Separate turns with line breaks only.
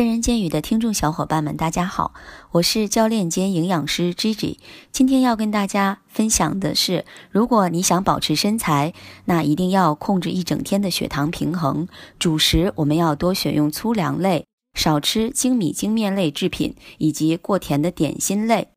健人健语的听众小伙伴们，大家好，我是教练兼营养师 Gigi。今天要跟大家分享的是，如果你想保持身材，那一定要控制一整天的血糖平衡。主食我们要多选用粗粮类，少吃精米精面类制品以及过甜的点心类。